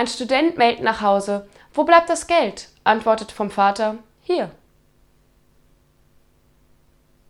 Ein Student meldet nach Hause. Wo bleibt das Geld? antwortet vom Vater. Hier.